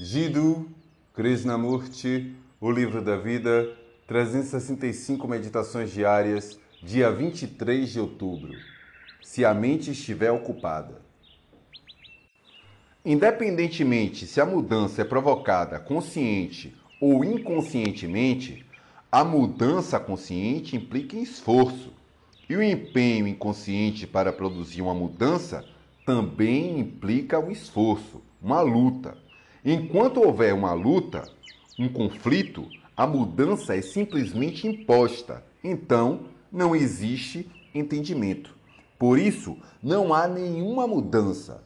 Jiddu Krishnamurti, O Livro da Vida, 365 Meditações Diárias, dia 23 de outubro. Se a mente estiver ocupada. Independentemente se a mudança é provocada consciente ou inconscientemente, a mudança consciente implica esforço. E o empenho inconsciente para produzir uma mudança também implica um esforço, uma luta. Enquanto houver uma luta, um conflito, a mudança é simplesmente imposta. Então, não existe entendimento. Por isso, não há nenhuma mudança.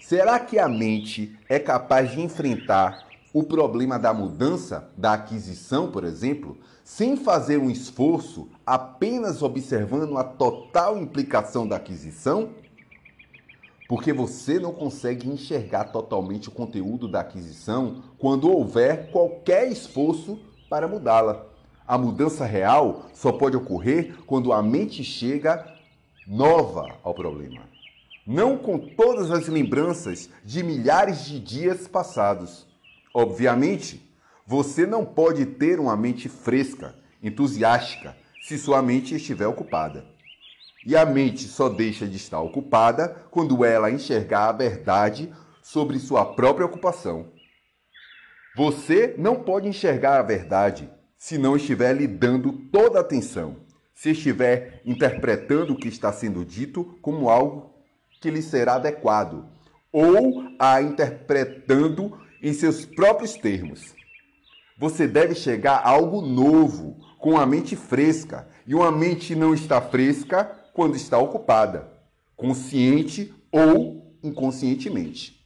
Será que a mente é capaz de enfrentar o problema da mudança, da aquisição, por exemplo, sem fazer um esforço, apenas observando a total implicação da aquisição? Porque você não consegue enxergar totalmente o conteúdo da aquisição quando houver qualquer esforço para mudá-la. A mudança real só pode ocorrer quando a mente chega nova ao problema. Não com todas as lembranças de milhares de dias passados. Obviamente, você não pode ter uma mente fresca, entusiástica, se sua mente estiver ocupada. E a mente só deixa de estar ocupada quando ela enxergar a verdade sobre sua própria ocupação. Você não pode enxergar a verdade se não estiver lhe dando toda a atenção, se estiver interpretando o que está sendo dito como algo que lhe será adequado, ou a interpretando em seus próprios termos. Você deve chegar a algo novo, com a mente fresca, e uma mente não está fresca quando está ocupada, consciente ou inconscientemente.